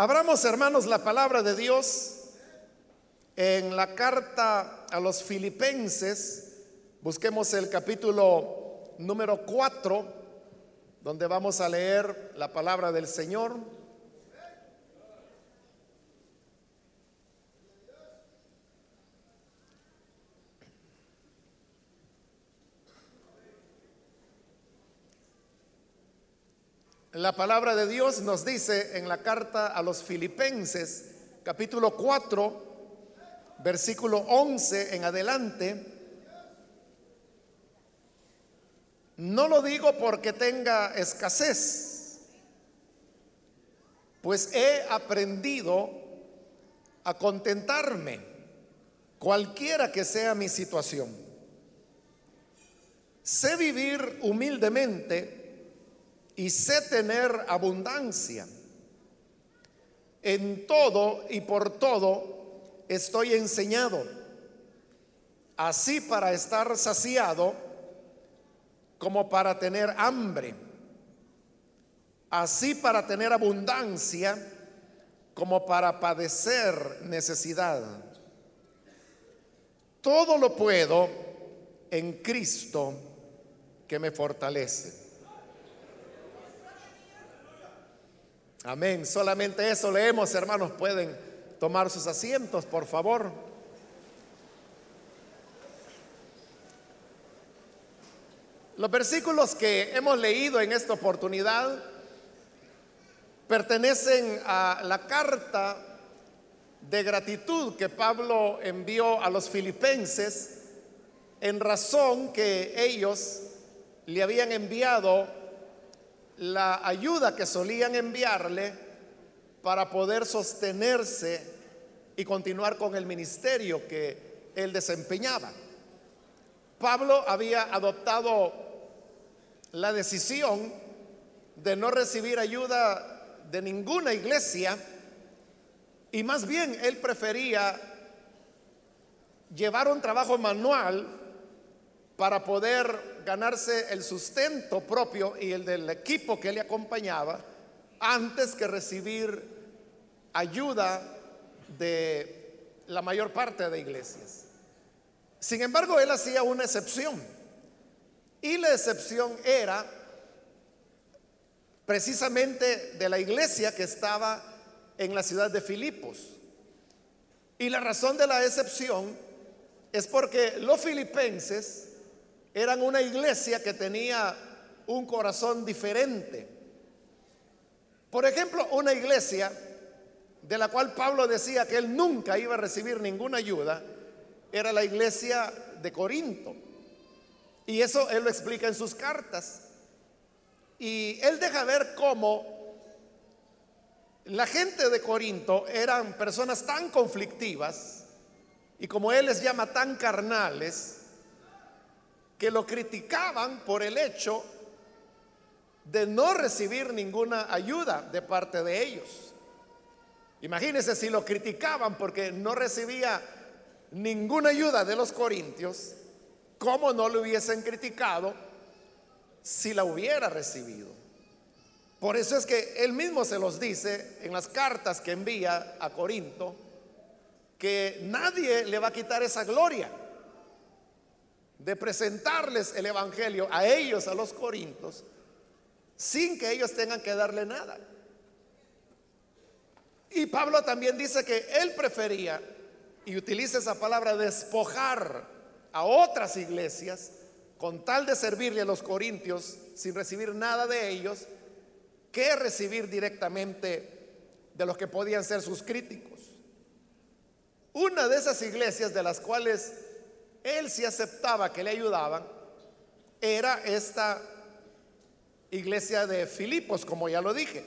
Abramos, hermanos, la palabra de Dios en la carta a los filipenses. Busquemos el capítulo número 4, donde vamos a leer la palabra del Señor. La palabra de Dios nos dice en la carta a los filipenses, capítulo 4, versículo 11 en adelante, no lo digo porque tenga escasez, pues he aprendido a contentarme, cualquiera que sea mi situación. Sé vivir humildemente y sé tener abundancia. En todo y por todo estoy enseñado, así para estar saciado como para tener hambre, así para tener abundancia como para padecer necesidad. Todo lo puedo en Cristo que me fortalece. Amén. Solamente eso leemos, hermanos. Pueden tomar sus asientos, por favor. Los versículos que hemos leído en esta oportunidad pertenecen a la carta de gratitud que Pablo envió a los filipenses en razón que ellos le habían enviado la ayuda que solían enviarle para poder sostenerse y continuar con el ministerio que él desempeñaba. Pablo había adoptado la decisión de no recibir ayuda de ninguna iglesia y más bien él prefería llevar un trabajo manual para poder ganarse el sustento propio y el del equipo que le acompañaba antes que recibir ayuda de la mayor parte de iglesias. Sin embargo, él hacía una excepción. Y la excepción era precisamente de la iglesia que estaba en la ciudad de Filipos. Y la razón de la excepción es porque los filipenses eran una iglesia que tenía un corazón diferente. Por ejemplo, una iglesia de la cual Pablo decía que él nunca iba a recibir ninguna ayuda, era la iglesia de Corinto. Y eso él lo explica en sus cartas. Y él deja ver cómo la gente de Corinto eran personas tan conflictivas y como él les llama tan carnales, que lo criticaban por el hecho de no recibir ninguna ayuda de parte de ellos. Imagínense si lo criticaban porque no recibía ninguna ayuda de los corintios, ¿cómo no lo hubiesen criticado si la hubiera recibido? Por eso es que él mismo se los dice en las cartas que envía a Corinto, que nadie le va a quitar esa gloria de presentarles el Evangelio a ellos, a los corintos, sin que ellos tengan que darle nada. Y Pablo también dice que él prefería, y utiliza esa palabra, despojar a otras iglesias con tal de servirle a los corintios sin recibir nada de ellos, que recibir directamente de los que podían ser sus críticos. Una de esas iglesias de las cuales él sí aceptaba que le ayudaban, era esta iglesia de Filipos, como ya lo dije.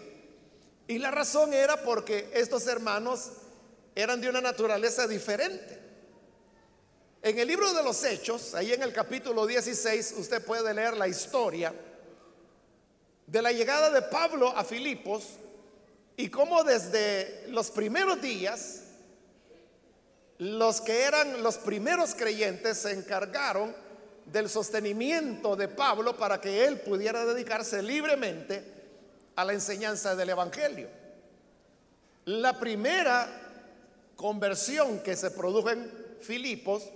Y la razón era porque estos hermanos eran de una naturaleza diferente. En el libro de los Hechos, ahí en el capítulo 16, usted puede leer la historia de la llegada de Pablo a Filipos y cómo desde los primeros días los que eran los primeros creyentes se encargaron del sostenimiento de Pablo para que él pudiera dedicarse libremente a la enseñanza del Evangelio. La primera conversión que se produjo en Filipos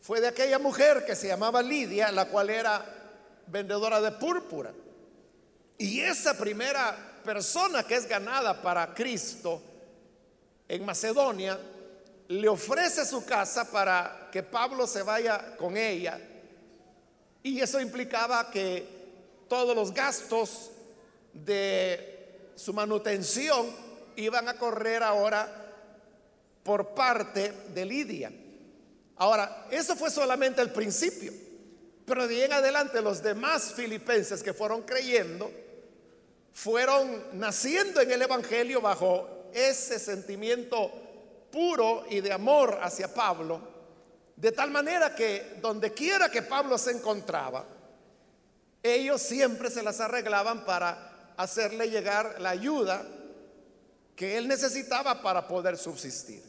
fue de aquella mujer que se llamaba Lidia, la cual era vendedora de púrpura. Y esa primera persona que es ganada para Cristo en Macedonia, le ofrece su casa para que Pablo se vaya con ella. Y eso implicaba que todos los gastos de su manutención iban a correr ahora por parte de Lidia. Ahora, eso fue solamente el principio, pero de ahí en adelante los demás filipenses que fueron creyendo fueron naciendo en el Evangelio bajo ese sentimiento puro y de amor hacia Pablo, de tal manera que donde quiera que Pablo se encontraba, ellos siempre se las arreglaban para hacerle llegar la ayuda que él necesitaba para poder subsistir.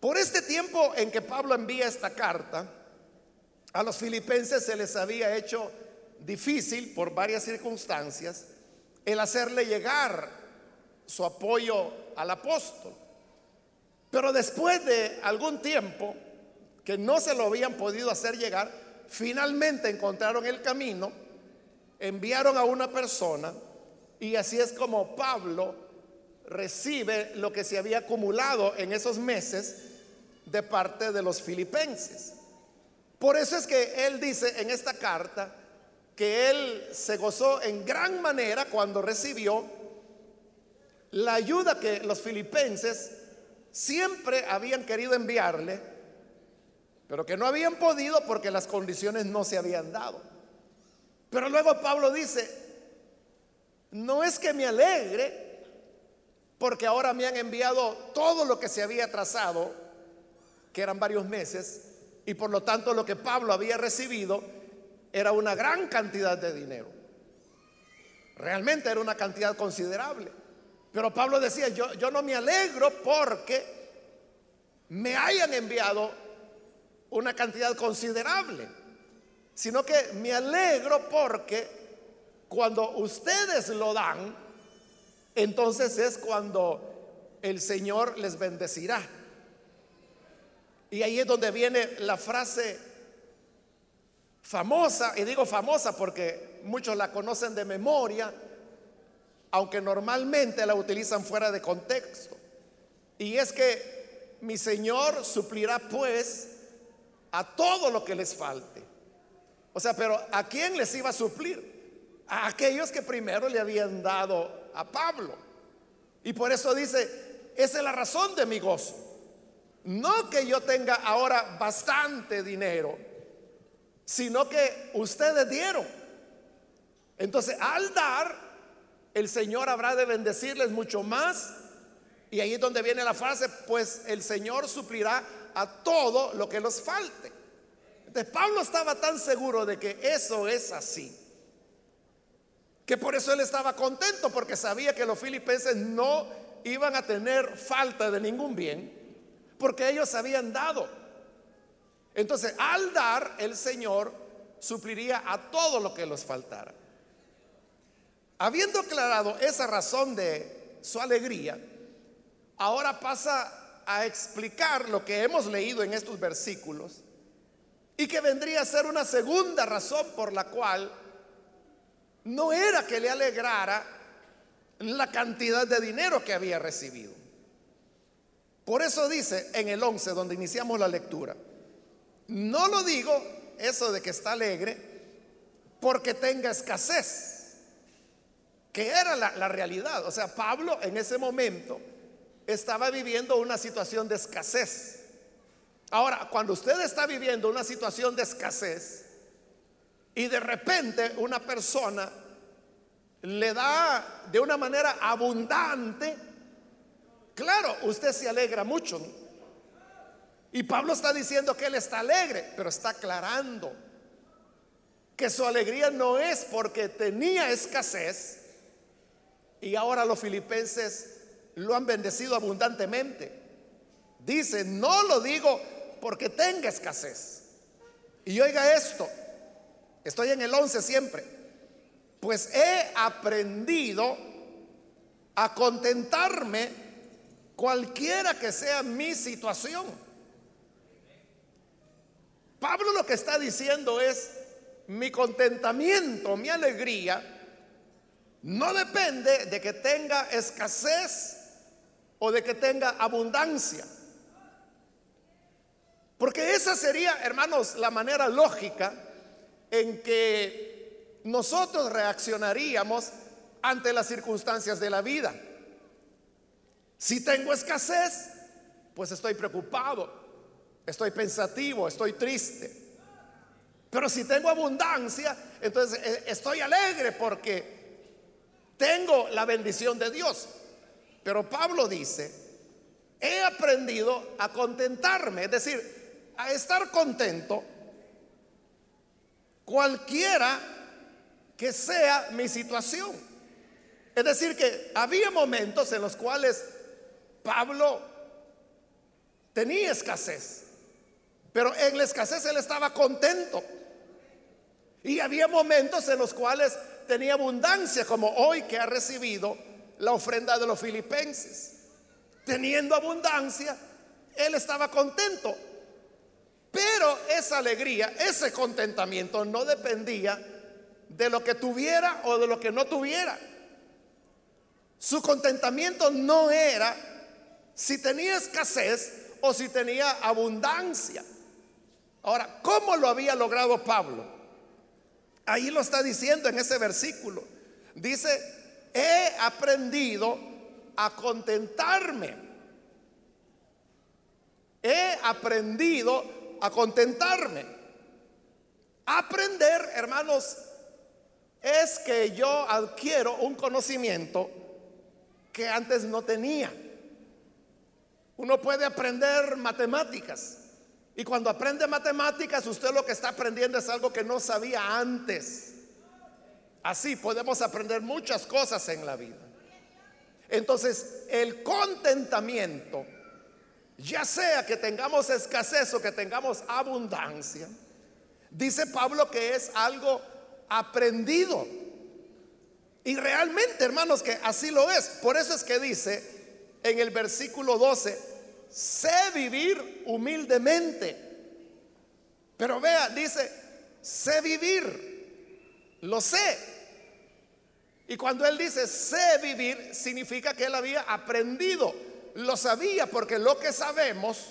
Por este tiempo en que Pablo envía esta carta, a los filipenses se les había hecho difícil por varias circunstancias el hacerle llegar su apoyo al apóstol. Pero después de algún tiempo que no se lo habían podido hacer llegar, finalmente encontraron el camino, enviaron a una persona y así es como Pablo recibe lo que se había acumulado en esos meses de parte de los filipenses. Por eso es que él dice en esta carta que él se gozó en gran manera cuando recibió la ayuda que los filipenses siempre habían querido enviarle, pero que no habían podido porque las condiciones no se habían dado. Pero luego Pablo dice, no es que me alegre porque ahora me han enviado todo lo que se había trazado, que eran varios meses, y por lo tanto lo que Pablo había recibido era una gran cantidad de dinero. Realmente era una cantidad considerable. Pero Pablo decía, yo, yo no me alegro porque me hayan enviado una cantidad considerable, sino que me alegro porque cuando ustedes lo dan, entonces es cuando el Señor les bendecirá. Y ahí es donde viene la frase famosa, y digo famosa porque muchos la conocen de memoria, aunque normalmente la utilizan fuera de contexto. Y es que mi Señor suplirá pues a todo lo que les falte. O sea, pero ¿a quién les iba a suplir? A aquellos que primero le habían dado a Pablo. Y por eso dice, esa es la razón de mi gozo. No que yo tenga ahora bastante dinero, sino que ustedes dieron. Entonces, al dar, el Señor habrá de bendecirles mucho más. Y ahí es donde viene la frase, pues el Señor suplirá a todo lo que los falte. Entonces, Pablo estaba tan seguro de que eso es así, que por eso él estaba contento, porque sabía que los filipenses no iban a tener falta de ningún bien, porque ellos habían dado. Entonces, al dar, el Señor supliría a todo lo que les faltara. Habiendo aclarado esa razón de su alegría, ahora pasa a explicar lo que hemos leído en estos versículos y que vendría a ser una segunda razón por la cual no era que le alegrara la cantidad de dinero que había recibido. Por eso dice en el 11, donde iniciamos la lectura, no lo digo eso de que está alegre porque tenga escasez, que era la, realidad. O sea, Pablo en ese momento estaba viviendo una situación de escasez. Ahora, cuando usted está viviendo una situación de escasez y de repente una persona le da de una manera abundante, claro, usted se alegra mucho. Y Pablo está diciendo que él está alegre, pero está aclarando que su alegría no es porque tenía escasez y ahora los filipenses lo han bendecido abundantemente. Dice, no lo digo porque tenga escasez. Y oiga esto, estoy en el 11 siempre, pues he aprendido a contentarme cualquiera que sea mi situación. Pablo lo que está diciendo es, mi contentamiento, mi alegría, no depende de que tenga escasez o de que tenga abundancia. Porque esa sería, hermanos, la manera lógica en que nosotros reaccionaríamos ante las circunstancias de la vida. Si tengo escasez, pues estoy preocupado, estoy pensativo, estoy triste. Pero si tengo abundancia, entonces eh, estoy alegre porque tengo la bendición de Dios. Pero Pablo dice, he aprendido a contentarme, es decir, a estar contento cualquiera que sea mi situación. Es decir, que había momentos en los cuales Pablo tenía escasez, pero en la escasez él estaba contento. Y había momentos en los cuales tenía abundancia, como hoy que ha recibido la ofrenda de los filipenses. Teniendo abundancia, él estaba contento. Pero esa alegría, ese contentamiento no dependía de lo que tuviera o de lo que no tuviera. Su contentamiento no era si tenía escasez o si tenía abundancia. Ahora, ¿cómo lo había logrado Pablo? Ahí lo está diciendo en ese versículo. Dice, he aprendido a contentarme. He aprendido a contentarme. Aprender, hermanos, es que yo adquiero un conocimiento que antes no tenía. Uno puede aprender matemáticas, y cuando aprende matemáticas, usted lo que está aprendiendo es algo que no sabía antes. Así podemos aprender muchas cosas en la vida. Entonces, el contentamiento, ya sea que tengamos escasez o que tengamos abundancia, dice Pablo que es algo aprendido. Y realmente, hermanos, que así lo es. Por eso es que dice en el versículo 12, sé vivir humildemente. Pero vea, dice, sé vivir, lo sé. Y cuando él dice sé vivir, significa que él había aprendido, lo sabía, porque lo que sabemos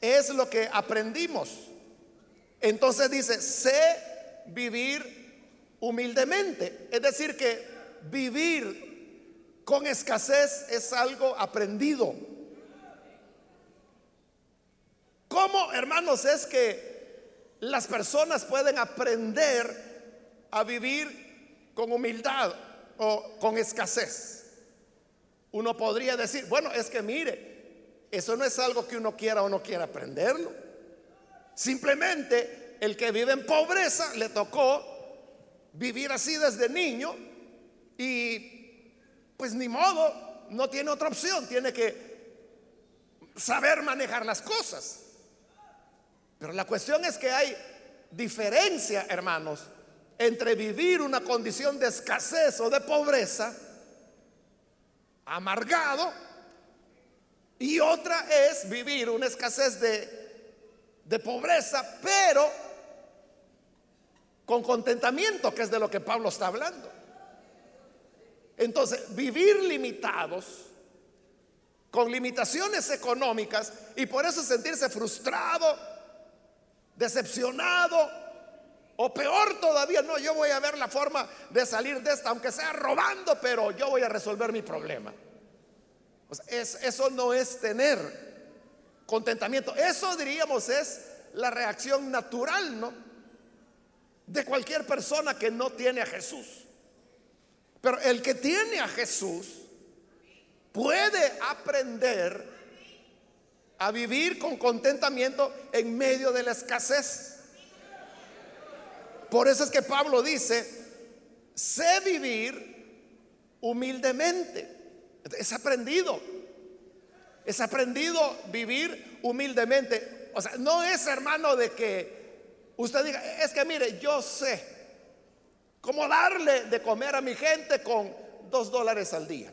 es lo que aprendimos. Entonces dice, sé vivir humildemente. Es decir, que vivir con escasez es algo aprendido. ¿Cómo, hermanos, es que las personas pueden aprender a vivir con humildad o con escasez? Uno podría decir, bueno, es que mire, eso no es algo que uno quiera o no quiera aprenderlo. Simplemente el que vive en pobreza le tocó vivir así desde niño y pues ni modo, no tiene otra opción, tiene que saber manejar las cosas. Pero la cuestión es que hay diferencia, hermanos, entre vivir una condición de escasez o de pobreza, amargado, y otra es vivir una escasez de, de pobreza, pero con contentamiento, que es de lo que Pablo está hablando. Entonces, vivir limitados, con limitaciones económicas, y por eso sentirse frustrado, decepcionado o peor todavía, no, yo voy a ver la forma de salir de esta, aunque sea robando, pero yo voy a resolver mi problema. eso no es tener contentamiento. Eso diríamos es la reacción natural, ¿no? De cualquier persona que no tiene a Jesús. Pero el que tiene a Jesús puede aprender a vivir con contentamiento en medio de la escasez. Por eso es que Pablo dice, sé vivir humildemente. Es aprendido. Es aprendido vivir humildemente. O sea, no es hermano de que usted diga, es que mire, yo sé cómo darle de comer a mi gente con dos dólares al día.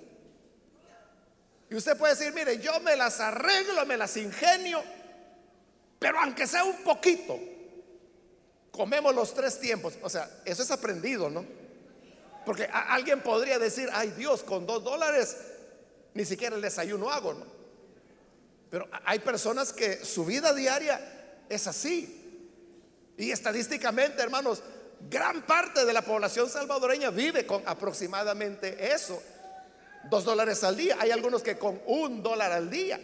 Y usted puede decir, mire, yo me las arreglo, me las ingenio, pero aunque sea un poquito, comemos los tres tiempos. O sea, eso es aprendido, ¿no? Porque alguien podría decir, ay Dios, con dos dólares ni siquiera el desayuno hago, ¿no? Pero hay personas que su vida diaria es así. Y estadísticamente, hermanos, gran parte de la población salvadoreña vive con aproximadamente eso. Dos dólares al día. Hay algunos que con un dólar al día.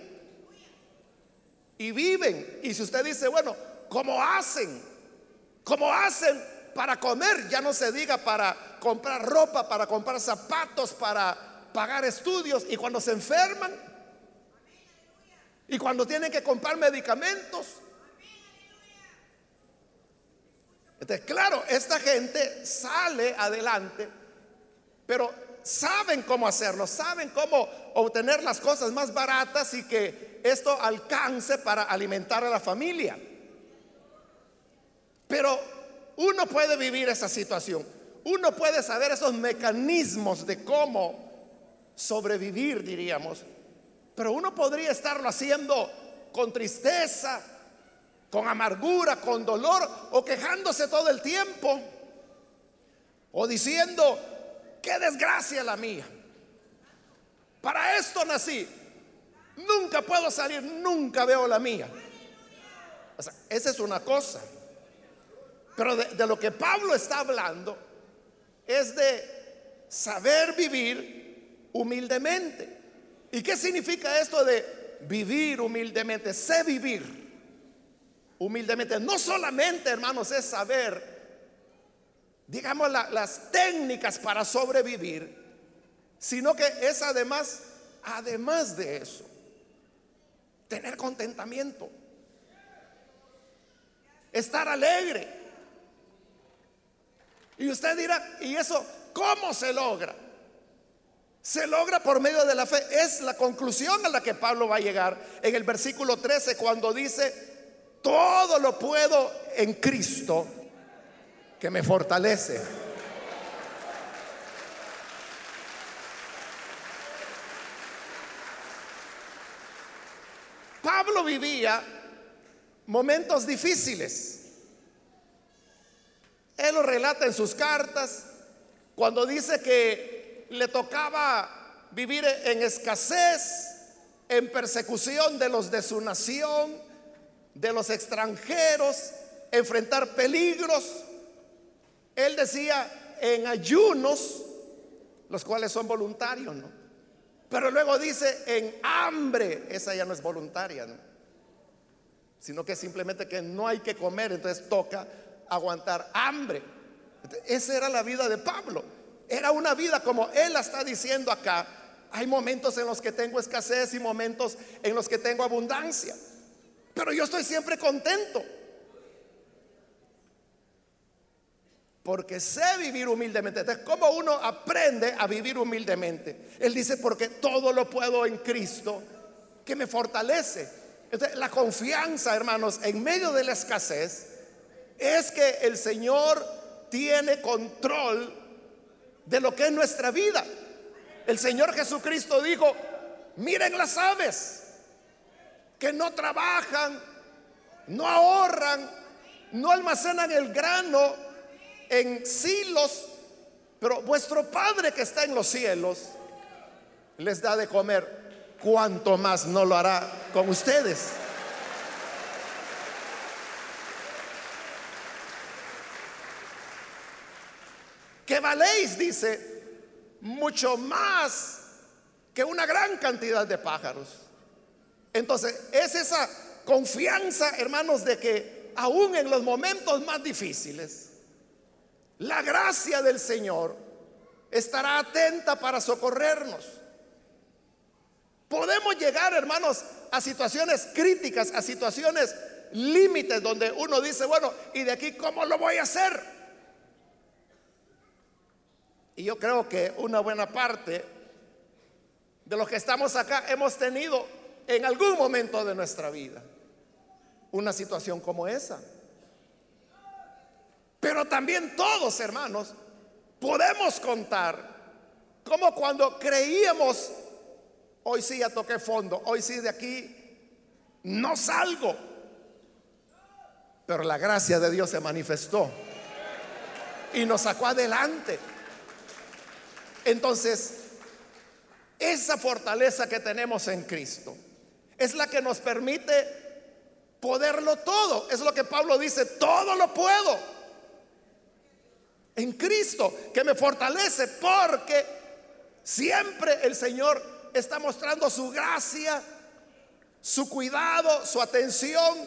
Y viven. Y si usted dice, bueno, ¿cómo hacen? ¿Cómo hacen para comer? Ya no se diga para comprar ropa, para comprar zapatos, para pagar estudios. Y cuando se enferman, y cuando tienen que comprar medicamentos. Entonces, claro, esta gente sale adelante, pero saben cómo hacerlo, saben cómo obtener las cosas más baratas y que esto alcance para alimentar a la familia. Pero uno puede vivir esa situación, uno puede saber esos mecanismos de cómo sobrevivir, diríamos. Pero uno podría estarlo haciendo con tristeza, con amargura, con dolor o quejándose todo el tiempo o diciendo, qué desgracia la mía. Para esto nací. Nunca puedo salir, nunca veo la mía. O sea, esa es una cosa. Pero de, de, lo que Pablo está hablando es de saber vivir humildemente. ¿Y qué significa esto de vivir humildemente? Sé vivir humildemente. No solamente, hermanos, es saber digamos, las técnicas para sobrevivir, sino que es además, además de eso, tener contentamiento, estar alegre. Y usted dirá, ¿y eso cómo se logra? Se logra por medio de la fe. Es la conclusión a la que Pablo va a llegar en el versículo 13 cuando dice, todo lo puedo en Cristo que me fortalece. Pablo vivía momentos difíciles. Él lo relata en sus cartas cuando dice que le tocaba vivir en escasez, en persecución de los de su nación, de los extranjeros, enfrentar peligros. Él decía en ayunos, los cuales son voluntarios, ¿no? Pero luego dice en hambre, esa ya no es voluntaria, ¿no? Sino que simplemente que no hay que comer, entonces toca aguantar hambre. Esa era la vida de Pablo. Era una vida como él la está diciendo acá. Hay momentos en los que tengo escasez y momentos en los que tengo abundancia. Pero yo estoy siempre contento. Porque sé vivir humildemente. Entonces, ¿cómo uno aprende a vivir humildemente? Él dice, porque todo lo puedo en Cristo que me fortalece. Entonces, la confianza, hermanos, en medio de la escasez, es que el Señor tiene control de lo que es nuestra vida. El Señor Jesucristo dijo, miren las aves, que no trabajan, no ahorran, no almacenan el grano en silos, pero vuestro Padre que está en los cielos les da de comer, cuanto más no lo hará con ustedes. Que valéis, dice, mucho más que una gran cantidad de pájaros. Entonces, es esa confianza, hermanos, de que aún en los momentos más difíciles, la gracia del Señor estará atenta para socorrernos. Podemos llegar, hermanos, a situaciones críticas, a situaciones límites donde uno dice, bueno, ¿y de aquí cómo lo voy a hacer? Y yo creo que una buena parte de los que estamos acá hemos tenido en algún momento de nuestra vida una situación como esa. Pero también todos, hermanos, podemos contar como cuando creíamos hoy sí ya toqué fondo, hoy sí de aquí no salgo. Pero la gracia de Dios se manifestó y nos sacó adelante. Entonces, esa fortaleza que tenemos en Cristo es la que nos permite poderlo todo. Es lo que Pablo dice, todo lo puedo en Cristo que me fortalece porque siempre el Señor está mostrando su gracia, su cuidado, su atención.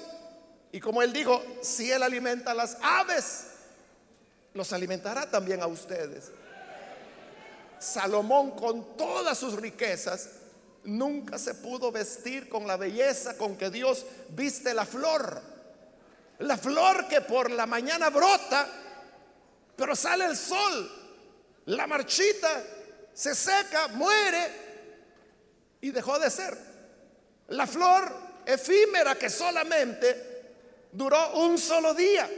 Y como él dijo, si él alimenta a las aves, los alimentará también a ustedes. Salomón con todas sus riquezas nunca se pudo vestir con la belleza con que Dios viste la flor. La flor que por la mañana brota, pero sale el sol, la marchita se seca, muere y dejó de ser. La flor efímera que solamente duró un solo día.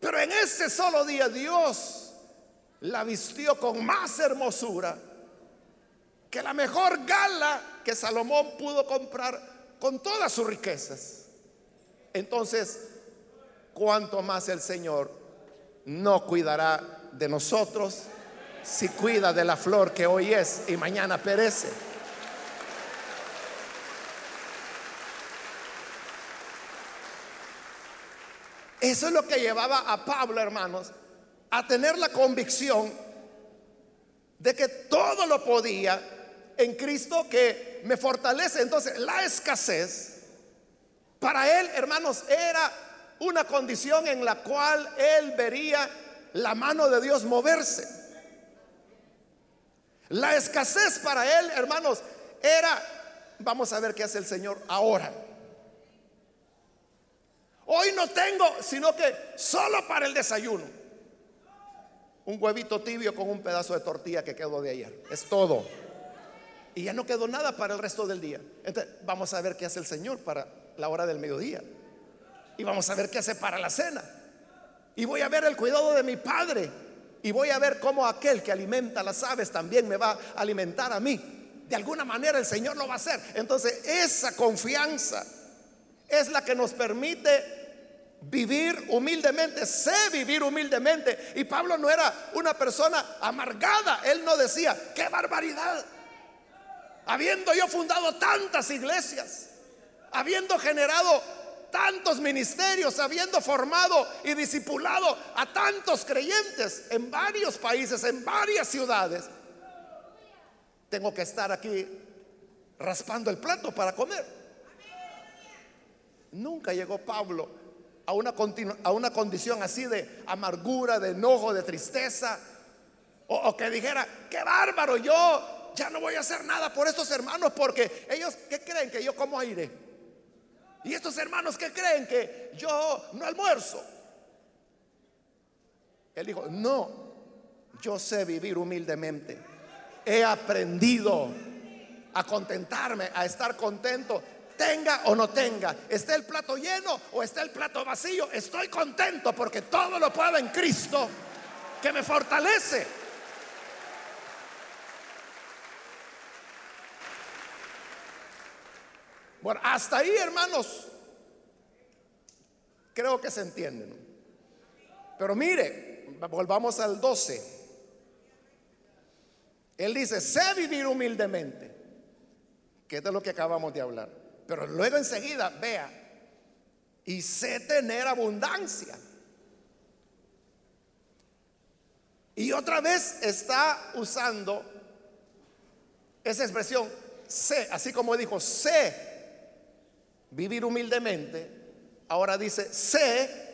Pero en ese solo día Dios la vistió con más hermosura que la mejor gala que Salomón pudo comprar con todas sus riquezas. Entonces, ¿cuánto más el Señor no cuidará de nosotros si cuida de la flor que hoy es y mañana perece? Eso es lo que llevaba a Pablo, hermanos, a tener la convicción de que todo lo podía en Cristo que me fortalece. Entonces, la escasez, para él, hermanos, era una condición en la cual él vería la mano de Dios moverse. La escasez para él, hermanos, era, vamos a ver qué hace el Señor ahora. Hoy no tengo, sino que solo para el desayuno. Un huevito tibio con un pedazo de tortilla que quedó de ayer. Es todo. Y ya no quedó nada para el resto del día. Entonces, vamos a ver qué hace el Señor para la hora del mediodía. Y vamos a ver qué hace para la cena. Y voy a ver el cuidado de mi padre. Y voy a ver cómo aquel que alimenta las aves también me va a alimentar a mí. De alguna manera el Señor lo va a hacer. Entonces, esa confianza es la que nos permite vivir humildemente, sé vivir humildemente. Y Pablo no era una persona amargada, él no decía, qué barbaridad, habiendo yo fundado tantas iglesias, habiendo generado tantos ministerios, habiendo formado y discipulado a tantos creyentes en varios países, en varias ciudades, tengo que estar aquí raspando el plato para comer. Nunca llegó Pablo a una, condición así de amargura, de enojo, de tristeza, o, o que dijera, qué bárbaro, yo ya no voy a hacer nada por estos hermanos porque ellos, ¿qué creen que yo como aire? Y estos hermanos, ¿qué creen que yo no almuerzo? Él dijo, no, yo sé vivir humildemente. He aprendido a contentarme, a estar contento, tenga o no tenga, esté el plato lleno o esté el plato vacío, estoy contento porque todo lo puedo en Cristo que me fortalece. Bueno, hasta ahí, hermanos, creo que se entienden. Pero mire, volvamos al 12. Él dice, sé vivir humildemente, que es de lo que acabamos de hablar. Pero luego enseguida, vea, y sé tener abundancia. Y otra vez está usando esa expresión, sé, así como dijo, sé vivir humildemente, ahora dice, sé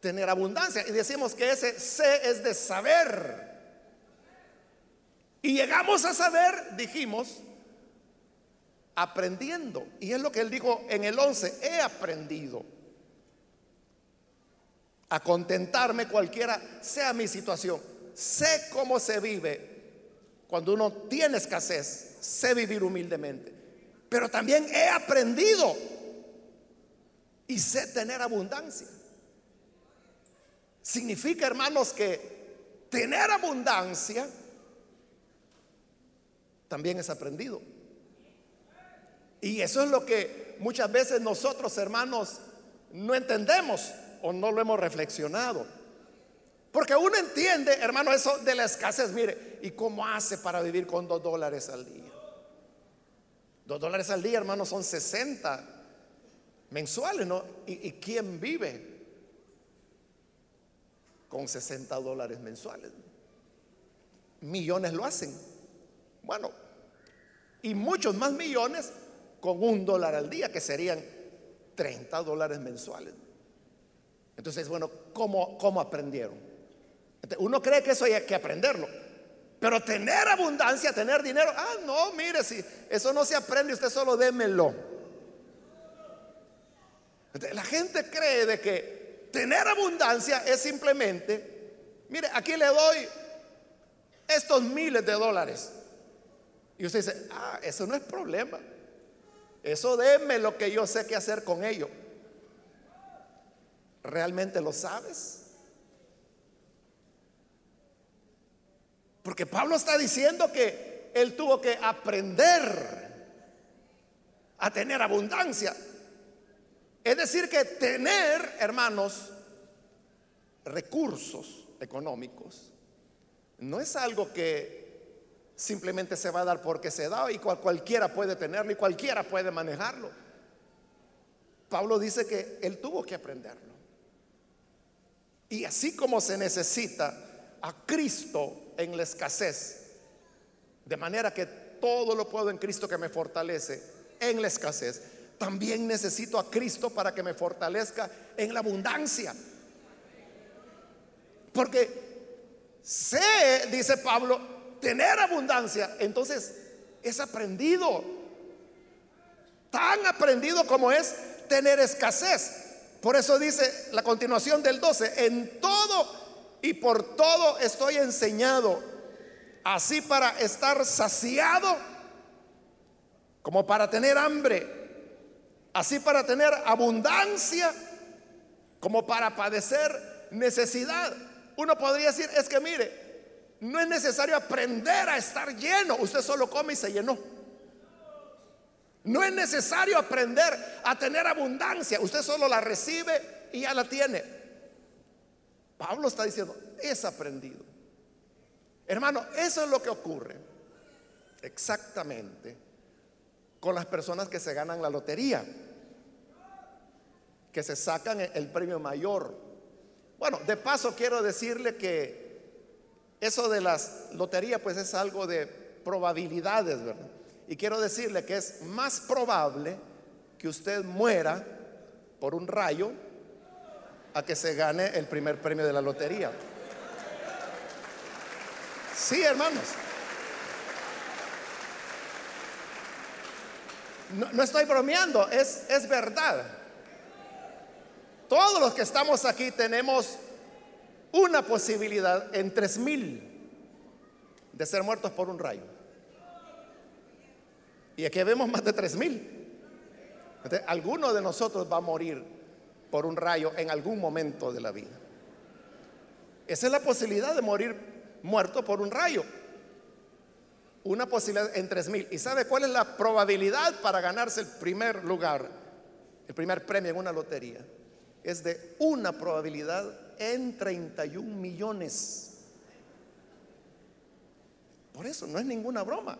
tener abundancia. Y decimos que ese sé es de saber. Y llegamos a saber, dijimos, aprendiendo. Y es lo que él dijo en el 11, he aprendido a contentarme cualquiera sea mi situación. Sé cómo se vive cuando uno tiene escasez, sé vivir humildemente. Pero también he aprendido y sé tener abundancia. Significa, hermanos, que tener abundancia también es aprendido. Y eso es lo que muchas veces nosotros, hermanos, no entendemos o no lo hemos reflexionado. Porque uno entiende, hermano, eso de la escasez. Mire, ¿y cómo hace para vivir con dos dólares al día? Dos dólares al día, hermano, son 60 mensuales, ¿no? ¿Y, quién vive con 60 dólares mensuales? Millones lo hacen. Bueno, y muchos más millones con un dólar al día, que serían 30 dólares mensuales. Entonces, bueno, ¿cómo, cómo aprendieron? Uno cree que eso hay que aprenderlo. Pero tener abundancia, tener dinero, ah, no, mire, si eso no se aprende, usted solo démelo. La gente cree de que tener abundancia es simplemente, mire, aquí le doy estos miles de dólares. Y usted dice, ah, eso no es problema. Eso déme lo que yo sé qué hacer con ello. ¿Realmente lo sabes? Porque Pablo está diciendo que él tuvo que aprender a tener abundancia. Es decir, que tener, hermanos, recursos económicos no es algo que simplemente se va a dar porque se da y cualquiera puede tenerlo y cualquiera puede manejarlo. Pablo dice que él tuvo que aprenderlo. Y así como se necesita a Cristo en la escasez. De manera que todo lo puedo en Cristo que me fortalece en la escasez. También necesito a Cristo para que me fortalezca en la abundancia. Porque sé, dice Pablo, tener abundancia, entonces es aprendido. Tan aprendido como es tener escasez. Por eso dice la continuación del 12, en todo y por todo estoy enseñado, así para estar saciado como para tener hambre, así para tener abundancia como para padecer necesidad. Uno podría decir, es que mire, no es necesario aprender a estar lleno, usted solo come y se llenó. No es necesario aprender a tener abundancia, usted solo la recibe y ya la tiene. Pablo está diciendo, es aprendido. Hermano, eso es lo que ocurre exactamente con las personas que se ganan la lotería, que se sacan el premio mayor. Bueno, de paso quiero decirle que eso de las loterías pues es algo de probabilidades, ¿verdad? Y quiero decirle que es más probable que usted muera por un rayo a que se gane el primer premio de la lotería. Sí, hermanos. No, estoy bromeando, es, es verdad. Todos los que estamos aquí tenemos una posibilidad en tres mil de ser muertos por un rayo. Y aquí vemos más de tres mil. Alguno de nosotros va a morir por un rayo en algún momento de la vida. Esa es la posibilidad de morir muerto por un rayo. Una posibilidad en tres mil. ¿Y sabe cuál es la probabilidad para ganarse el primer lugar, el primer premio en una lotería? Es de una probabilidad en 31 millones. Por eso no es ninguna broma.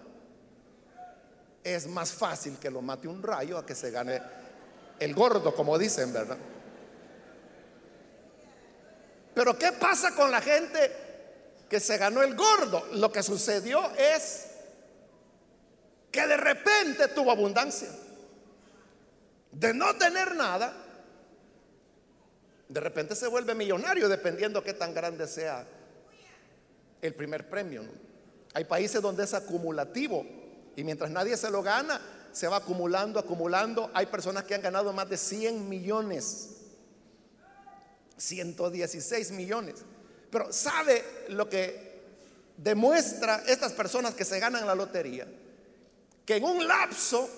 Es más fácil que lo mate un rayo a que se gane el gordo, como dicen, ¿verdad? Pero ¿qué pasa con la gente que se ganó el gordo? Lo que sucedió es que de repente tuvo abundancia. De no tener nada, de repente se vuelve millonario dependiendo qué tan grande sea el primer premio. Hay países donde es acumulativo y mientras nadie se lo gana, se va acumulando, acumulando. Hay personas que han ganado más de 100 millones 116 millones. Pero ¿sabe lo que demuestra estas personas que se ganan la lotería? Que en un lapso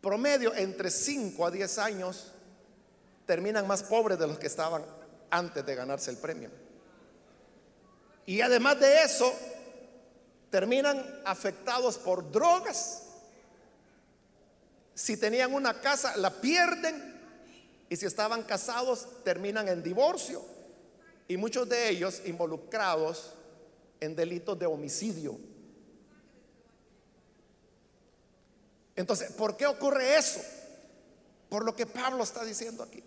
promedio entre 5 a 10 años terminan más pobres de los que estaban antes de ganarse el premio. Y además de eso, terminan afectados por drogas. Si tenían una casa, la pierden. Y si estaban casados, terminan en divorcio. Y muchos de ellos involucrados en delitos de homicidio. Entonces, ¿por qué ocurre eso? Por lo que Pablo está diciendo aquí.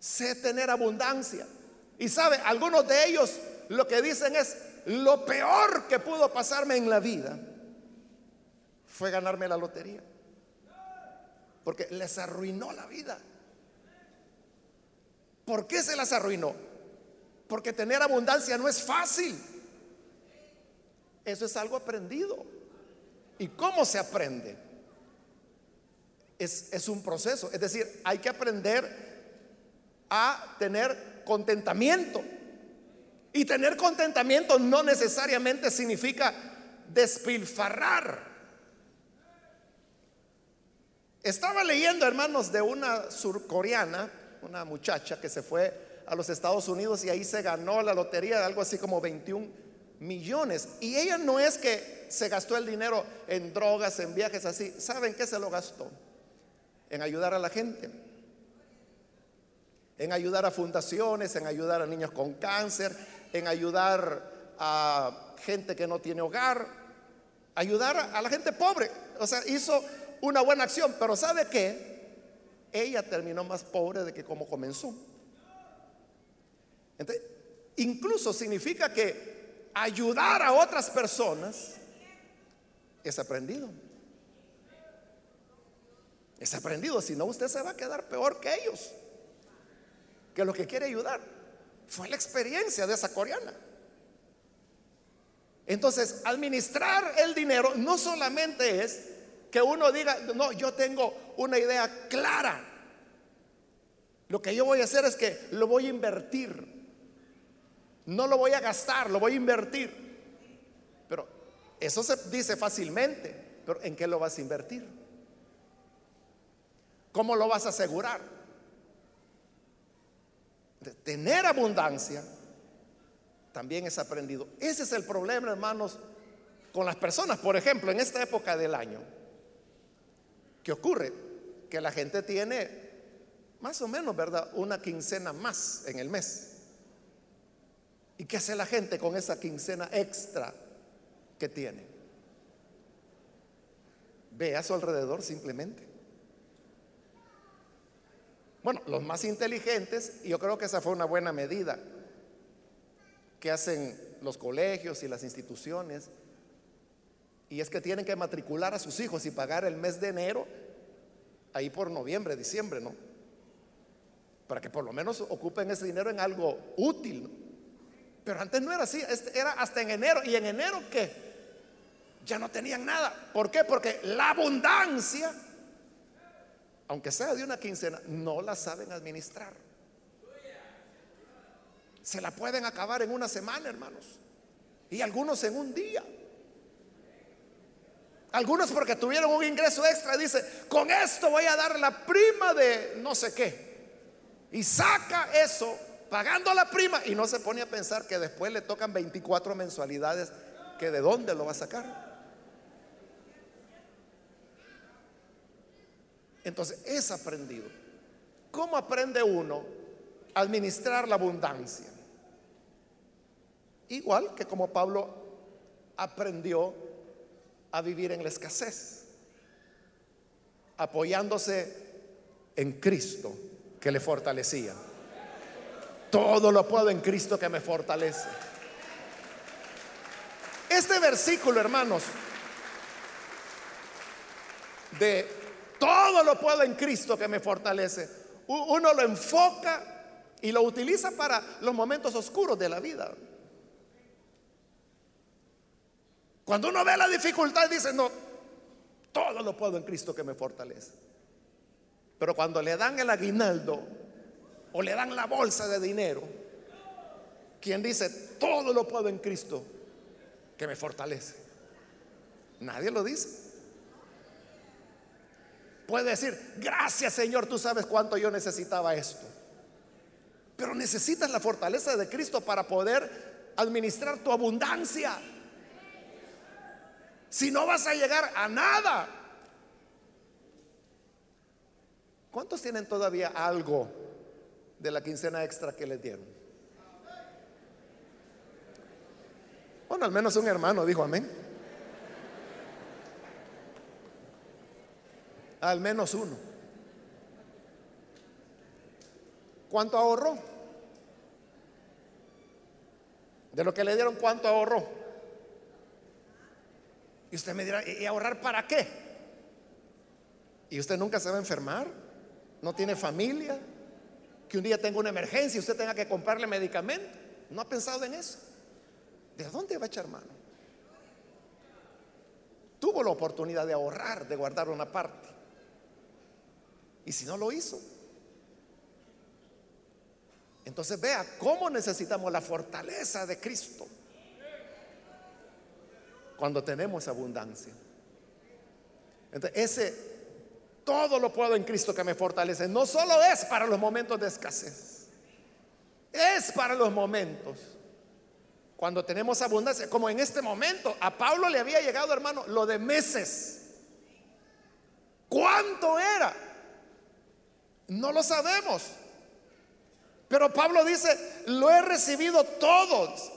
Sé tener abundancia. Y sabe, algunos de ellos lo que dicen es, lo peor que pudo pasarme en la vida fue ganarme la lotería. Porque les arruinó la vida. ¿Por qué se las arruinó? Porque tener abundancia no es fácil. Eso es algo aprendido. ¿Y cómo se aprende? Es, es, un proceso. Es decir, hay que aprender a tener contentamiento. Y tener contentamiento no necesariamente significa despilfarrar. Estaba leyendo, hermanos, de una surcoreana, una muchacha que se fue a los Estados Unidos y ahí se ganó la lotería de algo así como 21 millones. Y ella no es que se gastó el dinero en drogas, en viajes así. ¿Saben qué se lo gastó? En ayudar a la gente. En ayudar a fundaciones, en ayudar a niños con cáncer, en ayudar a gente que no tiene hogar, ayudar a la gente pobre. O sea, hizo una buena acción, pero ¿sabe qué? Ella terminó más pobre de que como comenzó. Entonces, incluso significa que ayudar a otras personas es aprendido. Es aprendido, si no usted se va a quedar peor que ellos, que lo que quiere ayudar. Fue la experiencia de esa coreana. Entonces, administrar el dinero no solamente es que uno diga, no, yo tengo una idea clara. Lo que yo voy a hacer es que lo voy a invertir. No lo voy a gastar, lo voy a invertir. Pero eso se dice fácilmente. Pero ¿en qué lo vas a invertir? ¿Cómo lo vas a asegurar? tener abundancia, también es aprendido. Ese es el problema, hermanos, con las personas. Por ejemplo, en esta época del año, ¿qué ocurre? Que la gente tiene más o menos, ¿verdad? Una quincena más en el mes. ¿Y qué hace la gente con esa quincena extra que tiene? Ve a su alrededor simplemente. Bueno, los más inteligentes, y yo creo que esa fue una buena medida que hacen los colegios y las instituciones, y es que tienen que matricular a sus hijos y pagar el mes de enero, ahí por noviembre, diciembre, ¿no? Para que por lo menos ocupen ese dinero en algo útil. Pero antes no era así, este era hasta en enero. ¿Y en enero qué? Ya no tenían nada. ¿Por qué? Porque la abundancia aunque sea de una quincena, no la saben administrar. Se la pueden acabar en una semana, hermanos. Y algunos en un día. Algunos porque tuvieron un ingreso extra, dice, con esto voy a dar la prima de no sé qué. Y saca eso pagando la prima y no se pone a pensar que después le tocan 24 mensualidades, que de dónde lo va a sacar. Entonces, es aprendido. ¿Cómo aprende uno a administrar la abundancia? Igual que como Pablo aprendió a vivir en la escasez, apoyándose en Cristo que le fortalecía. Todo lo puedo en Cristo que me fortalece. Este versículo, hermanos, de todo lo puedo en Cristo que me fortalece. Uno lo enfoca y lo utiliza para los momentos oscuros de la vida. Cuando uno ve la dificultad dice, no, todo lo puedo en Cristo que me fortalece. Pero cuando le dan el aguinaldo o le dan la bolsa de dinero, quien dice, todo lo puedo en Cristo que me fortalece. Nadie lo dice. Puede decir, gracias Señor, tú sabes cuánto yo necesitaba esto. Pero necesitas la fortaleza de Cristo para poder administrar tu abundancia. Si no vas a llegar a nada. ¿Cuántos tienen todavía algo de la quincena extra que les dieron? Bueno, al menos un hermano dijo amén. Al menos uno. ¿Cuánto ahorró? De lo que le dieron, ¿cuánto ahorró? Y usted me dirá, ¿y ahorrar para qué? ¿Y usted nunca se va a enfermar? ¿No tiene familia? Que un día tenga una emergencia y usted tenga que comprarle medicamento. ¿No ha pensado en eso? ¿De dónde va a echar mano? Tuvo la oportunidad de ahorrar, de guardar una parte. Y si no lo hizo, entonces vea cómo necesitamos la fortaleza de Cristo cuando tenemos abundancia. Entonces, ese todo lo puedo en Cristo que me fortalece. No solo es para los momentos de escasez, es para los momentos cuando tenemos abundancia, como en este momento. A Pablo le había llegado, hermano, lo de meses. ¿Cuánto era? No lo sabemos. Pero Pablo dice, lo he recibido todos.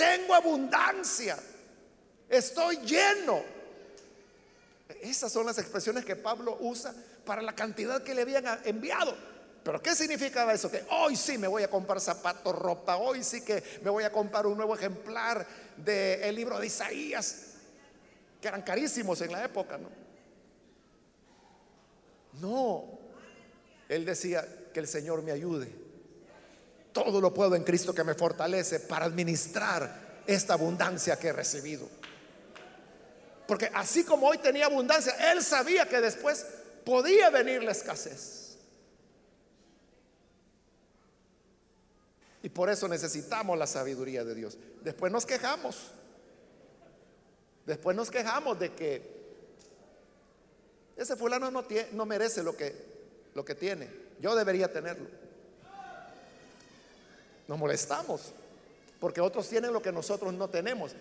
Tengo abundancia. Estoy lleno. Esas son las expresiones que Pablo usa para la cantidad que le habían enviado. Pero ¿qué significaba eso? Que hoy sí me voy a comprar zapatos, ropa, hoy sí que me voy a comprar un nuevo ejemplar del libro de Isaías, que eran carísimos en la época, ¿no? No, él decía, que el Señor me ayude. Todo lo puedo en Cristo que me fortalece para administrar esta abundancia que he recibido. Porque así como hoy tenía abundancia, Él sabía que después podía venir la escasez. Y por eso necesitamos la sabiduría de Dios. Después nos quejamos. Después nos quejamos de que ese fulano no, merece lo que, lo que tiene. Yo debería tenerlo. Nos molestamos porque otros tienen lo que nosotros no tenemos.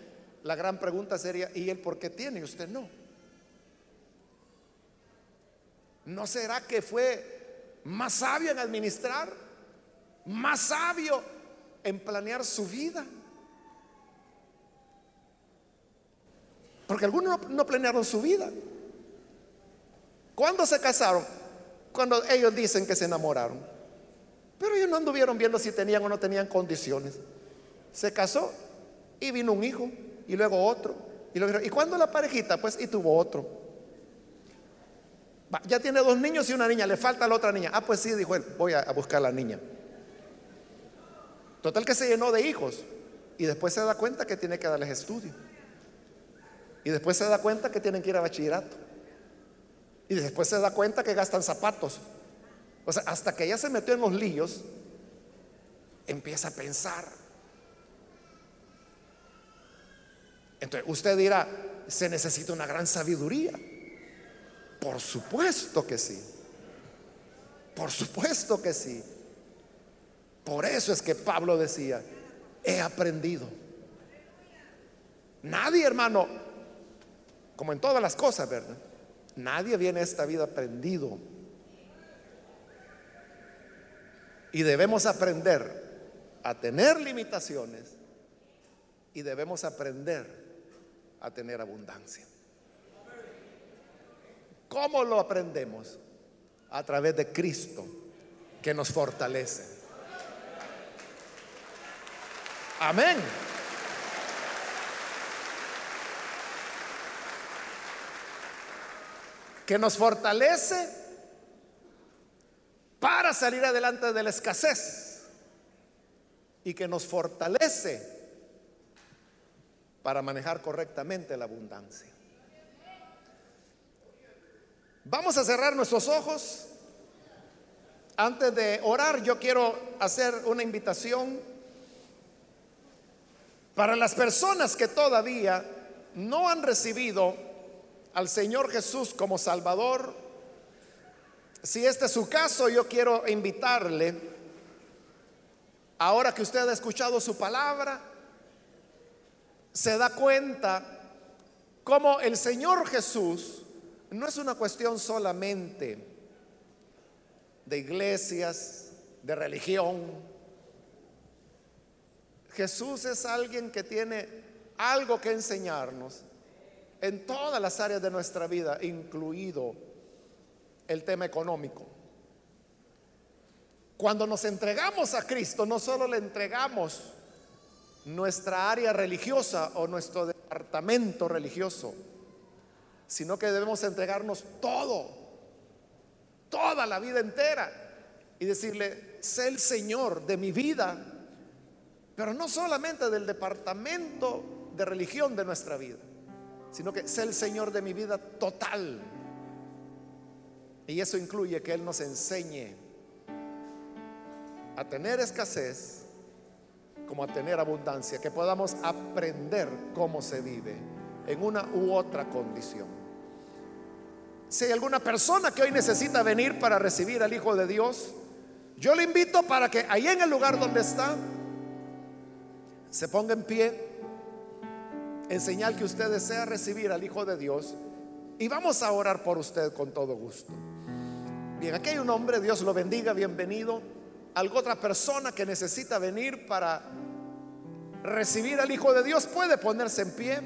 La gran pregunta sería, ¿y él por qué tiene y usted no? ¿No será que fue más sabio en administrar? ¿Más sabio en planear su vida? Porque algunos no, planearon su vida. ¿Cuándo se casaron? cuando ellos dicen que se enamoraron. Pero ellos no anduvieron viendo si tenían o no tenían condiciones. Se casó y vino un hijo y luego otro. Y, luego, ¿y cuando la parejita? Pues y tuvo otro. ya tiene dos niños y una niña, le falta la otra niña. Ah, pues sí, dijo él, voy a, a buscar la niña. Total que se llenó de hijos y después se da cuenta que tiene que darles estudio. Y después se da cuenta que tienen que ir a bachillerato. Y después se da cuenta que gastan zapatos. O sea, hasta que ya se metió en los líos, empieza a pensar. Entonces, usted dirá, se necesita una gran sabiduría. Por supuesto que sí. Por supuesto que sí. Por eso es que Pablo decía, he aprendido. Nadie, hermano, como en todas las cosas, ¿verdad? Nadie viene a esta vida aprendido. Y debemos aprender a tener limitaciones y debemos aprender a tener abundancia. ¿Cómo lo aprendemos? A través de Cristo que nos fortalece. Amén. que nos fortalece para salir adelante de la escasez y que nos fortalece para manejar correctamente la abundancia. Vamos a cerrar nuestros ojos. Antes de orar, yo quiero hacer una invitación para las personas que todavía no han recibido al Señor Jesús como Salvador, si este es su caso, yo quiero invitarle, ahora que usted ha escuchado su palabra, se da cuenta como el Señor Jesús no es una cuestión solamente de iglesias, de religión. Jesús es alguien que tiene algo que enseñarnos en todas las áreas de nuestra vida, incluido el tema económico. Cuando nos entregamos a Cristo, no solo le entregamos nuestra área religiosa o nuestro departamento religioso, sino que debemos entregarnos todo, toda la vida entera y decirle, sé el Señor de mi vida, pero no solamente del departamento de religión de nuestra vida, sino que sé el Señor de mi vida total. Y eso incluye que Él nos enseñe a tener escasez como a tener abundancia, que podamos aprender cómo se vive en una u otra condición. Si hay alguna persona que hoy necesita venir para recibir al Hijo de Dios, yo le invito para que ahí en el lugar donde está, se ponga en pie, en señal que usted desea recibir al Hijo de Dios, y vamos a orar por usted con todo gusto. Bien, aquí hay un hombre, Dios lo bendiga, bienvenido. Algo otra persona que necesita venir para recibir al Hijo de Dios puede ponerse en pie.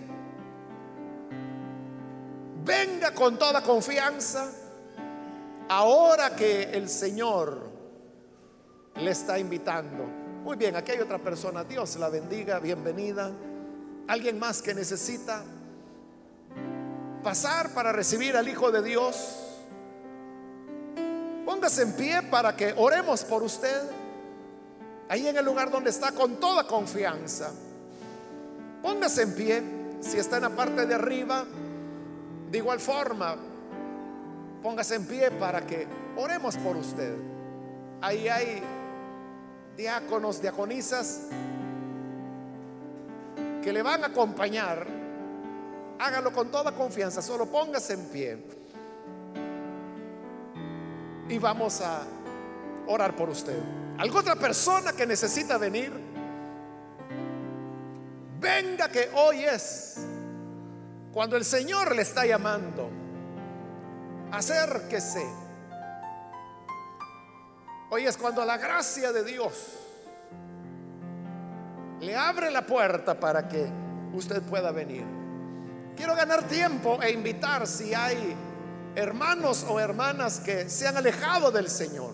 Venga con toda confianza. Ahora que el Señor le está invitando. Muy bien, aquí hay otra persona. Dios la bendiga, bienvenida. Alguien más que necesita pasar para recibir al Hijo de Dios. Póngase en pie para que oremos por usted. Ahí en el lugar donde está con toda confianza. Póngase en pie. Si está en la parte de arriba, de igual forma, póngase en pie para que oremos por usted. Ahí hay diáconos, diaconisas que le van a acompañar. Hágalo con toda confianza, solo póngase en pie. Y vamos a orar por usted. ¿Alguna otra persona que necesita venir? Venga que hoy es cuando el Señor le está llamando. Acérquese. Hoy es cuando la gracia de Dios le abre la puerta para que usted pueda venir. Quiero ganar tiempo e invitar si hay hermanos o hermanas que se han alejado del Señor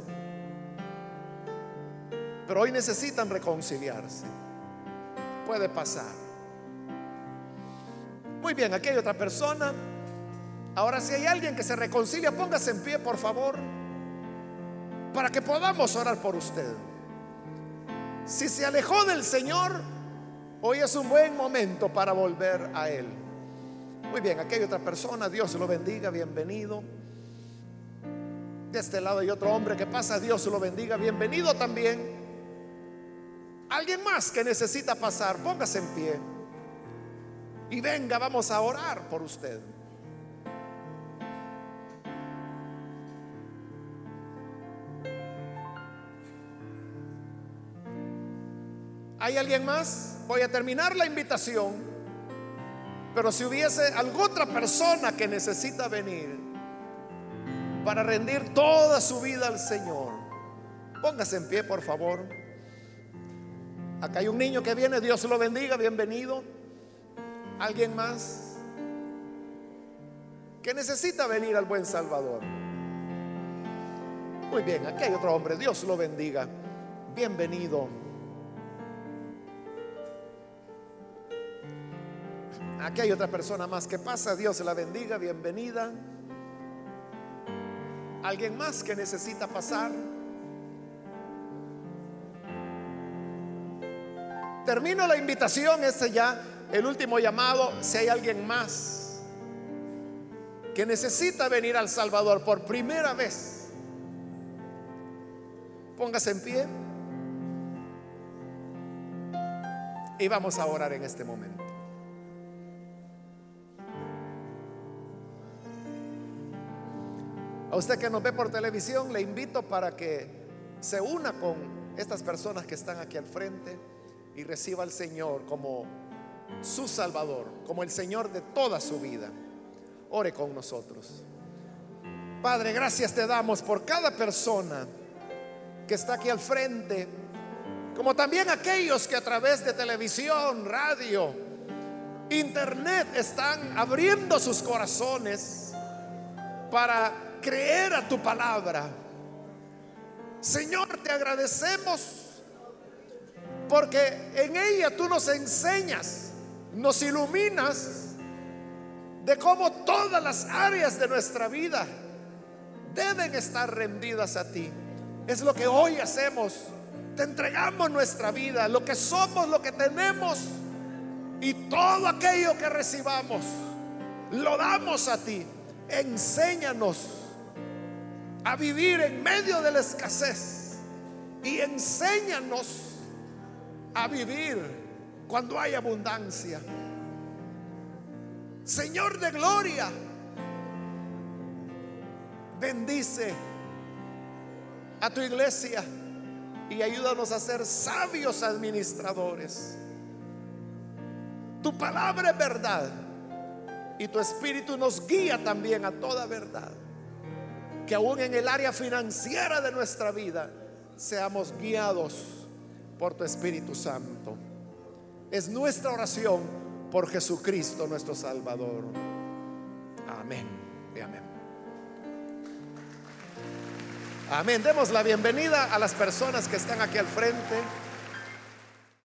pero hoy necesitan reconciliarse. Puede pasar. Muy bien, aquí hay otra persona. Ahora si hay alguien que se reconcilia, póngase en pie, por favor, para que podamos orar por usted. Si se alejó del Señor, hoy es un buen momento para volver a Él. Muy bien, aquí hay otra persona, Dios lo bendiga, bienvenido. De este lado hay otro hombre que pasa, Dios lo bendiga, bienvenido también. Alguien más que necesita pasar, póngase en pie. Y venga, vamos a orar por usted. ¿Hay alguien más? Voy a terminar la invitación. Pero si hubiese alguna otra persona que necesita venir para rendir toda su vida al Señor, póngase en pie, por favor. Acá hay un niño que viene, Dios lo bendiga, bienvenido. ¿Alguien más? Que necesita venir al buen Salvador. Muy bien, aquí hay otro hombre, Dios lo bendiga. Bienvenido. Aquí hay otra persona más que pasa, Dios la bendiga, bienvenida. ¿Alguien más que necesita pasar? Termino la invitación, ese ya el último llamado. Si hay alguien más que necesita venir al Salvador por primera vez, póngase en pie y vamos a orar en este momento. A usted que nos ve por televisión, le invito para que se una con estas personas que están aquí al frente y reciba al Señor como su Salvador, como el Señor de toda su vida. Ore con nosotros. Padre, gracias te damos por cada persona que está aquí al frente, como también aquellos que a través de televisión, radio, internet están abriendo sus corazones para creer a tu palabra. Señor, te agradecemos porque en ella tú nos enseñas, nos iluminas de cómo todas las áreas de nuestra vida deben estar rendidas a ti. Es lo que hoy hacemos. Te entregamos nuestra vida, lo que somos, lo que tenemos y todo aquello que recibamos. Lo damos a ti. Enséñanos a vivir en medio de la escasez y enséñanos a vivir cuando hay abundancia. Señor de gloria, bendice a tu iglesia y ayúdanos a ser sabios administradores. Tu palabra es verdad y tu espíritu nos guía también a toda verdad. Que aún en el área financiera de nuestra vida seamos guiados por tu Espíritu Santo. Es nuestra oración por Jesucristo nuestro Salvador. Amén y amén. Amén. Demos la bienvenida a las personas que están aquí al frente.